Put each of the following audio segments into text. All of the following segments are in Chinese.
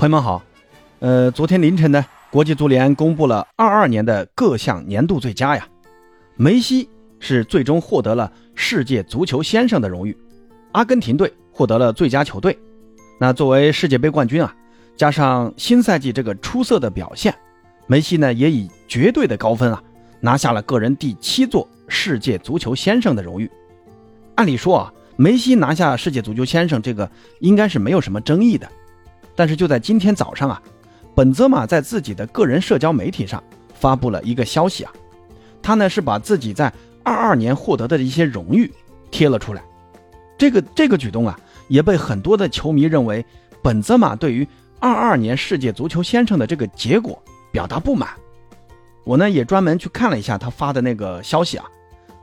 朋友们好，呃，昨天凌晨呢，国际足联公布了二二年的各项年度最佳呀，梅西是最终获得了世界足球先生的荣誉，阿根廷队获得了最佳球队。那作为世界杯冠军啊，加上新赛季这个出色的表现，梅西呢也以绝对的高分啊，拿下了个人第七座世界足球先生的荣誉。按理说啊，梅西拿下世界足球先生这个应该是没有什么争议的。但是就在今天早上啊，本泽马在自己的个人社交媒体上发布了一个消息啊，他呢是把自己在二二年获得的一些荣誉贴了出来。这个这个举动啊，也被很多的球迷认为本泽马对于二二年世界足球先生的这个结果表达不满。我呢也专门去看了一下他发的那个消息啊，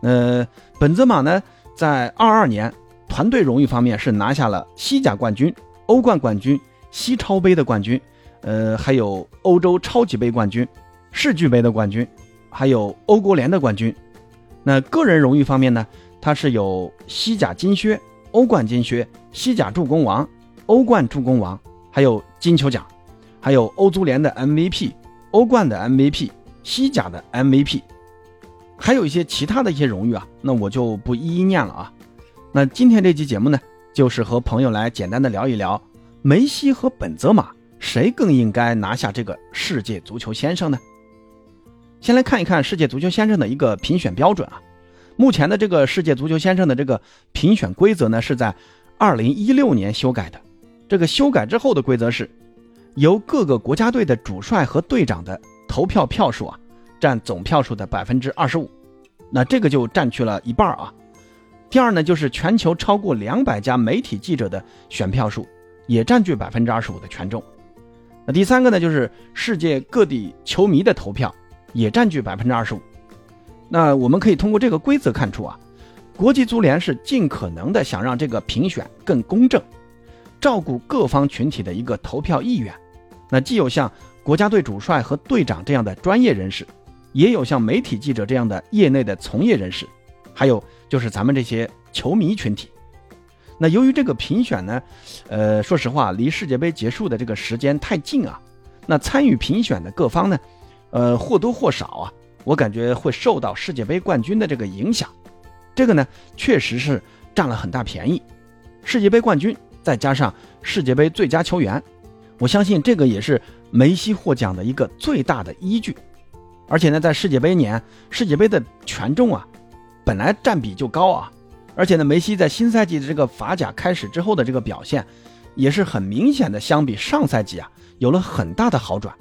呃，本泽马呢在二二年团队荣誉方面是拿下了西甲冠军、欧冠冠军。西超杯的冠军，呃，还有欧洲超级杯冠军、世俱杯的冠军，还有欧国联的冠军。那个人荣誉方面呢，他是有西甲金靴、欧冠金靴、西甲助攻王、欧冠助攻王，还有金球奖，还有欧足联的 MVP、欧冠的 MVP、西甲的 MVP，还有一些其他的一些荣誉啊，那我就不一一念了啊。那今天这期节目呢，就是和朋友来简单的聊一聊。梅西和本泽马谁更应该拿下这个世界足球先生呢？先来看一看世界足球先生的一个评选标准啊。目前的这个世界足球先生的这个评选规则呢，是在二零一六年修改的。这个修改之后的规则是，由各个国家队的主帅和队长的投票票数啊，占总票数的百分之二十五。那这个就占去了一半啊。第二呢，就是全球超过两百家媒体记者的选票数。也占据百分之二十五的权重。那第三个呢，就是世界各地球迷的投票也占据百分之二十五。那我们可以通过这个规则看出啊，国际足联是尽可能的想让这个评选更公正，照顾各方群体的一个投票意愿。那既有像国家队主帅和队长这样的专业人士，也有像媒体记者这样的业内的从业人士，还有就是咱们这些球迷群体。那由于这个评选呢，呃，说实话，离世界杯结束的这个时间太近啊，那参与评选的各方呢，呃，或多或少啊，我感觉会受到世界杯冠军的这个影响，这个呢，确实是占了很大便宜。世界杯冠军再加上世界杯最佳球员，我相信这个也是梅西获奖的一个最大的依据。而且呢，在世界杯年，世界杯的权重啊，本来占比就高啊。而且呢，梅西在新赛季的这个法甲开始之后的这个表现，也是很明显的，相比上赛季啊，有了很大的好转。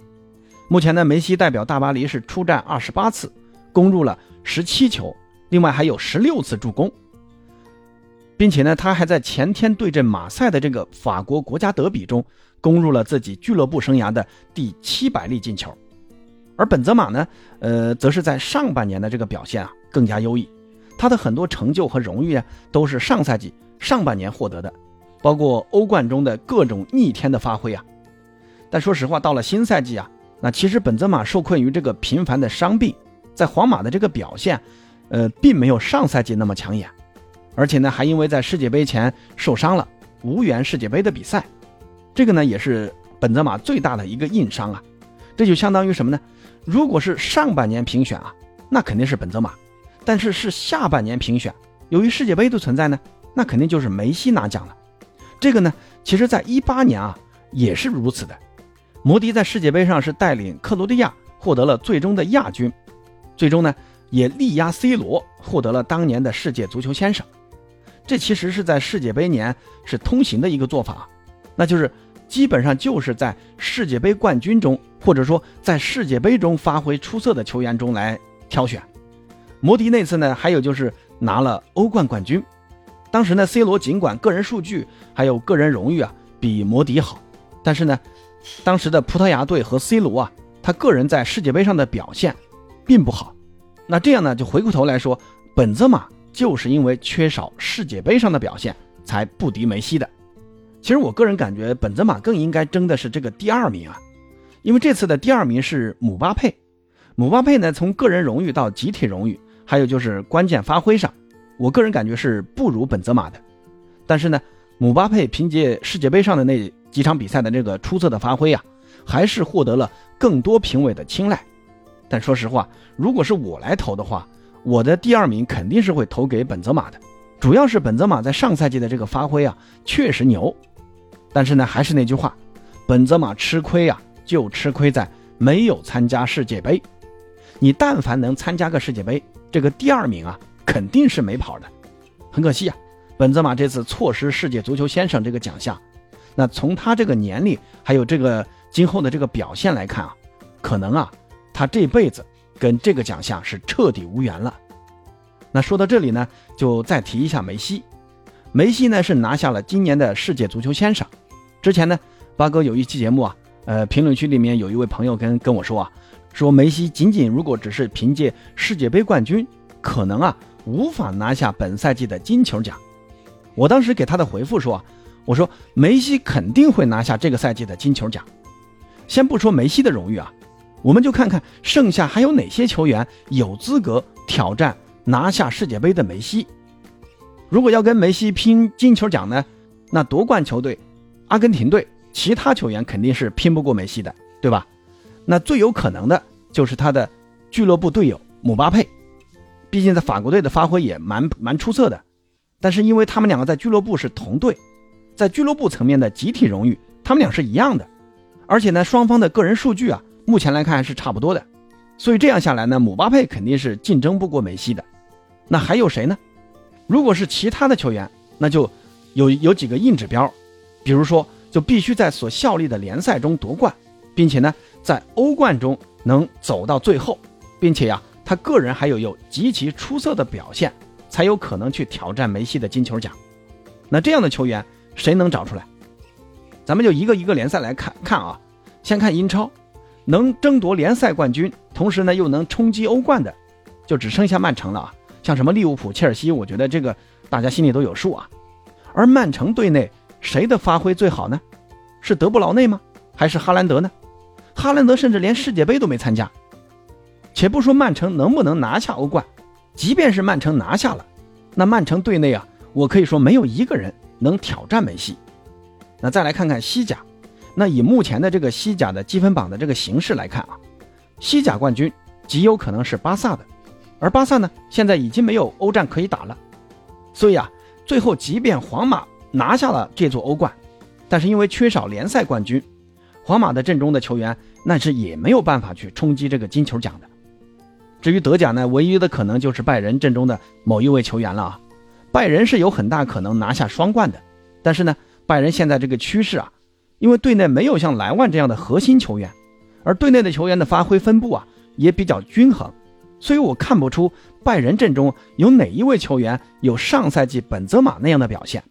目前呢，梅西代表大巴黎是出战二十八次，攻入了十七球，另外还有十六次助攻，并且呢，他还在前天对阵马赛的这个法国国家德比中，攻入了自己俱乐部生涯的第七百粒进球。而本泽马呢，呃，则是在上半年的这个表现啊，更加优异。他的很多成就和荣誉啊，都是上赛季上半年获得的，包括欧冠中的各种逆天的发挥啊。但说实话，到了新赛季啊，那其实本泽马受困于这个频繁的伤病，在皇马的这个表现，呃，并没有上赛季那么抢眼，而且呢，还因为在世界杯前受伤了，无缘世界杯的比赛，这个呢，也是本泽马最大的一个硬伤啊。这就相当于什么呢？如果是上半年评选啊，那肯定是本泽马。但是是下半年评选，由于世界杯的存在呢，那肯定就是梅西拿奖了。这个呢，其实在一八年啊也是如此的。摩迪在世界杯上是带领克罗地亚获得了最终的亚军，最终呢也力压 C 罗获得了当年的世界足球先生。这其实是在世界杯年是通行的一个做法，那就是基本上就是在世界杯冠军中，或者说在世界杯中发挥出色的球员中来挑选。摩迪那次呢，还有就是拿了欧冠冠军。当时呢，C 罗尽管个人数据还有个人荣誉啊比摩迪好，但是呢，当时的葡萄牙队和 C 罗啊，他个人在世界杯上的表现并不好。那这样呢，就回过头来说，本泽马就是因为缺少世界杯上的表现，才不敌梅西的。其实我个人感觉，本泽马更应该争的是这个第二名啊，因为这次的第二名是姆巴佩。姆巴佩呢，从个人荣誉到集体荣誉。还有就是关键发挥上，我个人感觉是不如本泽马的。但是呢，姆巴佩凭借世界杯上的那几场比赛的这个出色的发挥啊，还是获得了更多评委的青睐。但说实话，如果是我来投的话，我的第二名肯定是会投给本泽马的。主要是本泽马在上赛季的这个发挥啊，确实牛。但是呢，还是那句话，本泽马吃亏啊，就吃亏在没有参加世界杯。你但凡能参加个世界杯，这个第二名啊，肯定是没跑的。很可惜啊，本泽马这次错失世界足球先生这个奖项。那从他这个年龄，还有这个今后的这个表现来看啊，可能啊，他这辈子跟这个奖项是彻底无缘了。那说到这里呢，就再提一下梅西。梅西呢是拿下了今年的世界足球先生。之前呢，八哥有一期节目啊，呃，评论区里面有一位朋友跟跟我说啊，说梅西仅仅如果只是凭借世界杯冠军，可能啊无法拿下本赛季的金球奖。我当时给他的回复说。我说梅西肯定会拿下这个赛季的金球奖。先不说梅西的荣誉啊，我们就看看剩下还有哪些球员有资格挑战拿下世界杯的梅西。如果要跟梅西拼金球奖呢，那夺冠球队阿根廷队其他球员肯定是拼不过梅西的，对吧？那最有可能的就是他的俱乐部队友姆巴佩，毕竟在法国队的发挥也蛮蛮出色的。但是因为他们两个在俱乐部是同队。在俱乐部层面的集体荣誉，他们俩是一样的，而且呢，双方的个人数据啊，目前来看是差不多的，所以这样下来呢，姆巴佩肯定是竞争不过梅西的。那还有谁呢？如果是其他的球员，那就有有几个硬指标，比如说就必须在所效力的联赛中夺冠，并且呢，在欧冠中能走到最后，并且呀，他个人还有有极其出色的表现，才有可能去挑战梅西的金球奖。那这样的球员。谁能找出来？咱们就一个一个联赛来看看啊。先看英超，能争夺联赛冠军，同时呢又能冲击欧冠的，就只剩下曼城了啊。像什么利物浦、切尔西，我觉得这个大家心里都有数啊。而曼城队内谁的发挥最好呢？是德布劳内吗？还是哈兰德呢？哈兰德甚至连世界杯都没参加。且不说曼城能不能拿下欧冠，即便是曼城拿下了，那曼城队内啊，我可以说没有一个人。能挑战梅西，那再来看看西甲，那以目前的这个西甲的积分榜的这个形势来看啊，西甲冠军极有可能是巴萨的，而巴萨呢现在已经没有欧战可以打了，所以啊，最后即便皇马拿下了这座欧冠，但是因为缺少联赛冠军，皇马的阵中的球员那是也没有办法去冲击这个金球奖的。至于德甲呢，唯一的可能就是拜仁阵中的某一位球员了啊。拜仁是有很大可能拿下双冠的，但是呢，拜仁现在这个趋势啊，因为队内没有像莱万这样的核心球员，而队内的球员的发挥分布啊也比较均衡，所以我看不出拜仁阵中有哪一位球员有上赛季本泽马那样的表现。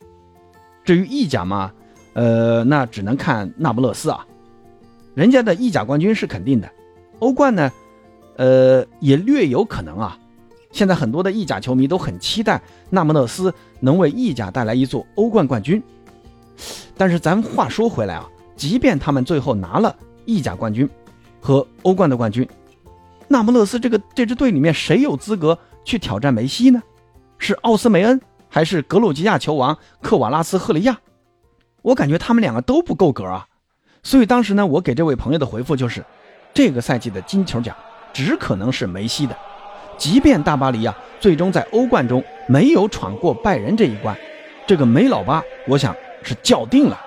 至于意甲嘛，呃，那只能看那不勒斯啊，人家的意甲冠军是肯定的，欧冠呢，呃，也略有可能啊。现在很多的意甲球迷都很期待那不勒斯能为意甲带来一座欧冠冠军，但是咱话说回来啊，即便他们最后拿了意甲冠军和欧冠的冠军，那不勒斯这个这支队里面谁有资格去挑战梅西呢？是奥斯梅恩还是格鲁吉亚球王克瓦拉斯赫利亚？我感觉他们两个都不够格啊。所以当时呢，我给这位朋友的回复就是，这个赛季的金球奖只可能是梅西的。即便大巴黎啊，最终在欧冠中没有闯过拜仁这一关，这个梅老八，我想是叫定了。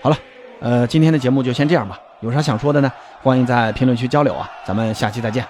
好了，呃，今天的节目就先这样吧。有啥想说的呢？欢迎在评论区交流啊。咱们下期再见。